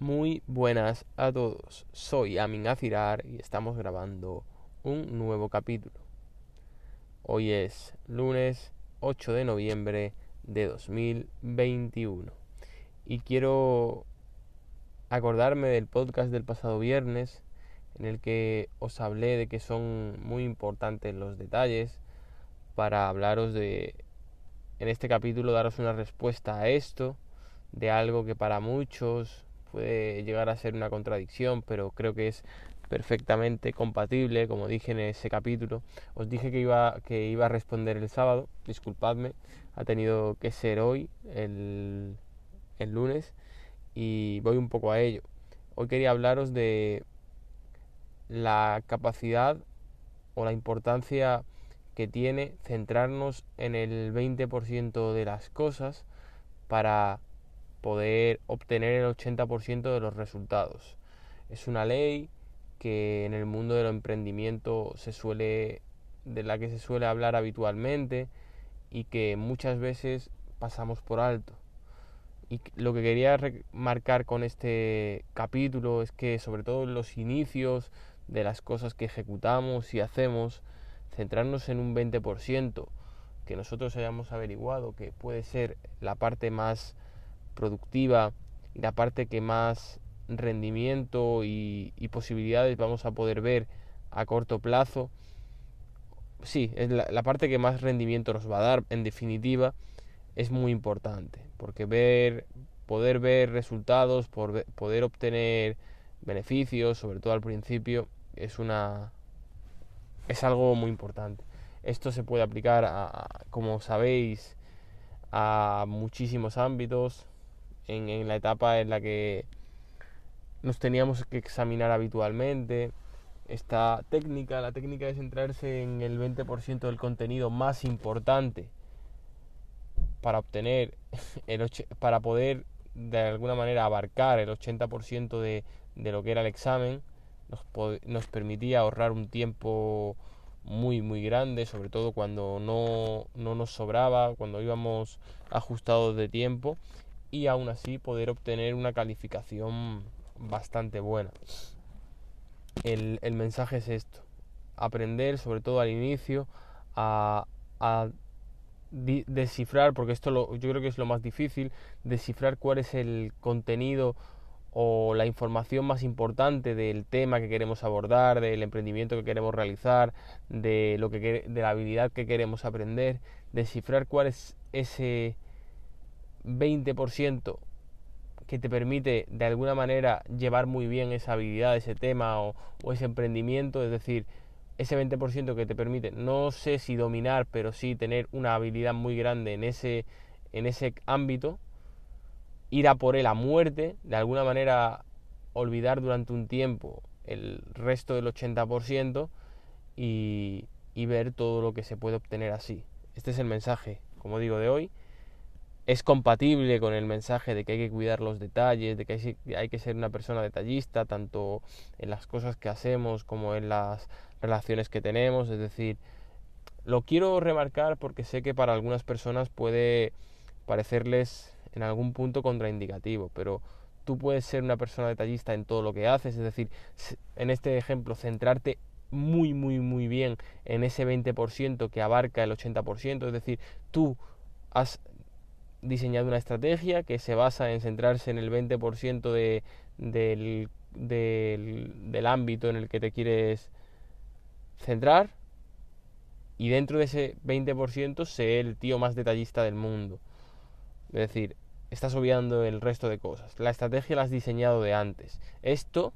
Muy buenas a todos, soy Amin Afirar y estamos grabando un nuevo capítulo. Hoy es lunes 8 de noviembre de 2021 y quiero acordarme del podcast del pasado viernes en el que os hablé de que son muy importantes los detalles para hablaros de, en este capítulo, daros una respuesta a esto, de algo que para muchos puede llegar a ser una contradicción, pero creo que es perfectamente compatible, como dije en ese capítulo. Os dije que iba, que iba a responder el sábado, disculpadme, ha tenido que ser hoy, el, el lunes, y voy un poco a ello. Hoy quería hablaros de la capacidad o la importancia que tiene centrarnos en el 20% de las cosas para poder obtener el 80% de los resultados. Es una ley que en el mundo del emprendimiento se suele de la que se suele hablar habitualmente y que muchas veces pasamos por alto. Y lo que quería remarcar con este capítulo es que sobre todo en los inicios de las cosas que ejecutamos y hacemos, centrarnos en un 20% que nosotros hayamos averiguado que puede ser la parte más productiva la parte que más rendimiento y, posibilidades vamos a poder ver a corto plazo. Sí, es la, parte que más rendimiento nos va a dar, en definitiva, es muy importante, porque ver, poder ver resultados, por, poder obtener beneficios, sobre todo al principio, es una es algo muy importante. Esto se puede aplicar, a, como sabéis, a muchísimos ámbitos, en, la etapa en la que nos teníamos que examinar habitualmente. Esta técnica, la técnica de centrarse en el 20% del contenido más importante para obtener, el para poder de alguna manera abarcar el 80% de, de lo que era el examen, nos, nos permitía ahorrar un tiempo muy muy grande, sobre todo cuando no, no nos sobraba, cuando íbamos ajustados de tiempo y aún así poder obtener una calificación bastante buena. El, mensaje es esto, aprender sobre todo al inicio a, descifrar, porque esto lo, yo creo que es lo más difícil, descifrar cuál es el contenido o la información más importante del tema que queremos abordar, del emprendimiento que queremos realizar, de, lo que, de la habilidad que queremos aprender, descifrar cuál es ese 20% que te permite de alguna manera llevar muy bien esa habilidad, ese tema o, ese emprendimiento, es decir, ese 20% que te permite, no sé si dominar, pero sí tener una habilidad muy grande en ese, en ese ámbito, ir a por él a muerte, de alguna manera olvidar durante un tiempo el resto del 80% y, y ver todo lo que se puede obtener así. Este es el mensaje, como digo, de hoy es compatible con el mensaje de que hay que cuidar los detalles, de que hay, que ser una persona detallista, tanto en las cosas que hacemos como en las relaciones que tenemos. Es decir, lo quiero remarcar porque sé que para algunas personas puede parecerles en algún punto contraindicativo, pero tú puedes ser una persona detallista en todo lo que haces, es decir, en este ejemplo, centrarte muy, muy, muy bien en ese 20% que abarca el 80%, es decir, tú has diseñado una estrategia que se basa en centrarse en el 20% de, del, del, ámbito en el que te quieres centrar y dentro de ese 20% sé el tío más detallista del mundo. Es decir, estás obviando el resto de cosas. La estrategia la has diseñado de antes. Esto,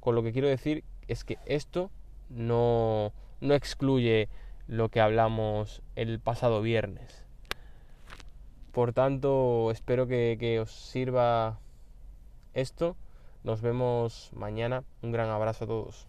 con lo que quiero decir, es que esto no, no excluye lo que hablamos el pasado viernes. Por tanto, espero que, os sirva esto. Nos vemos mañana. Un gran abrazo a todos.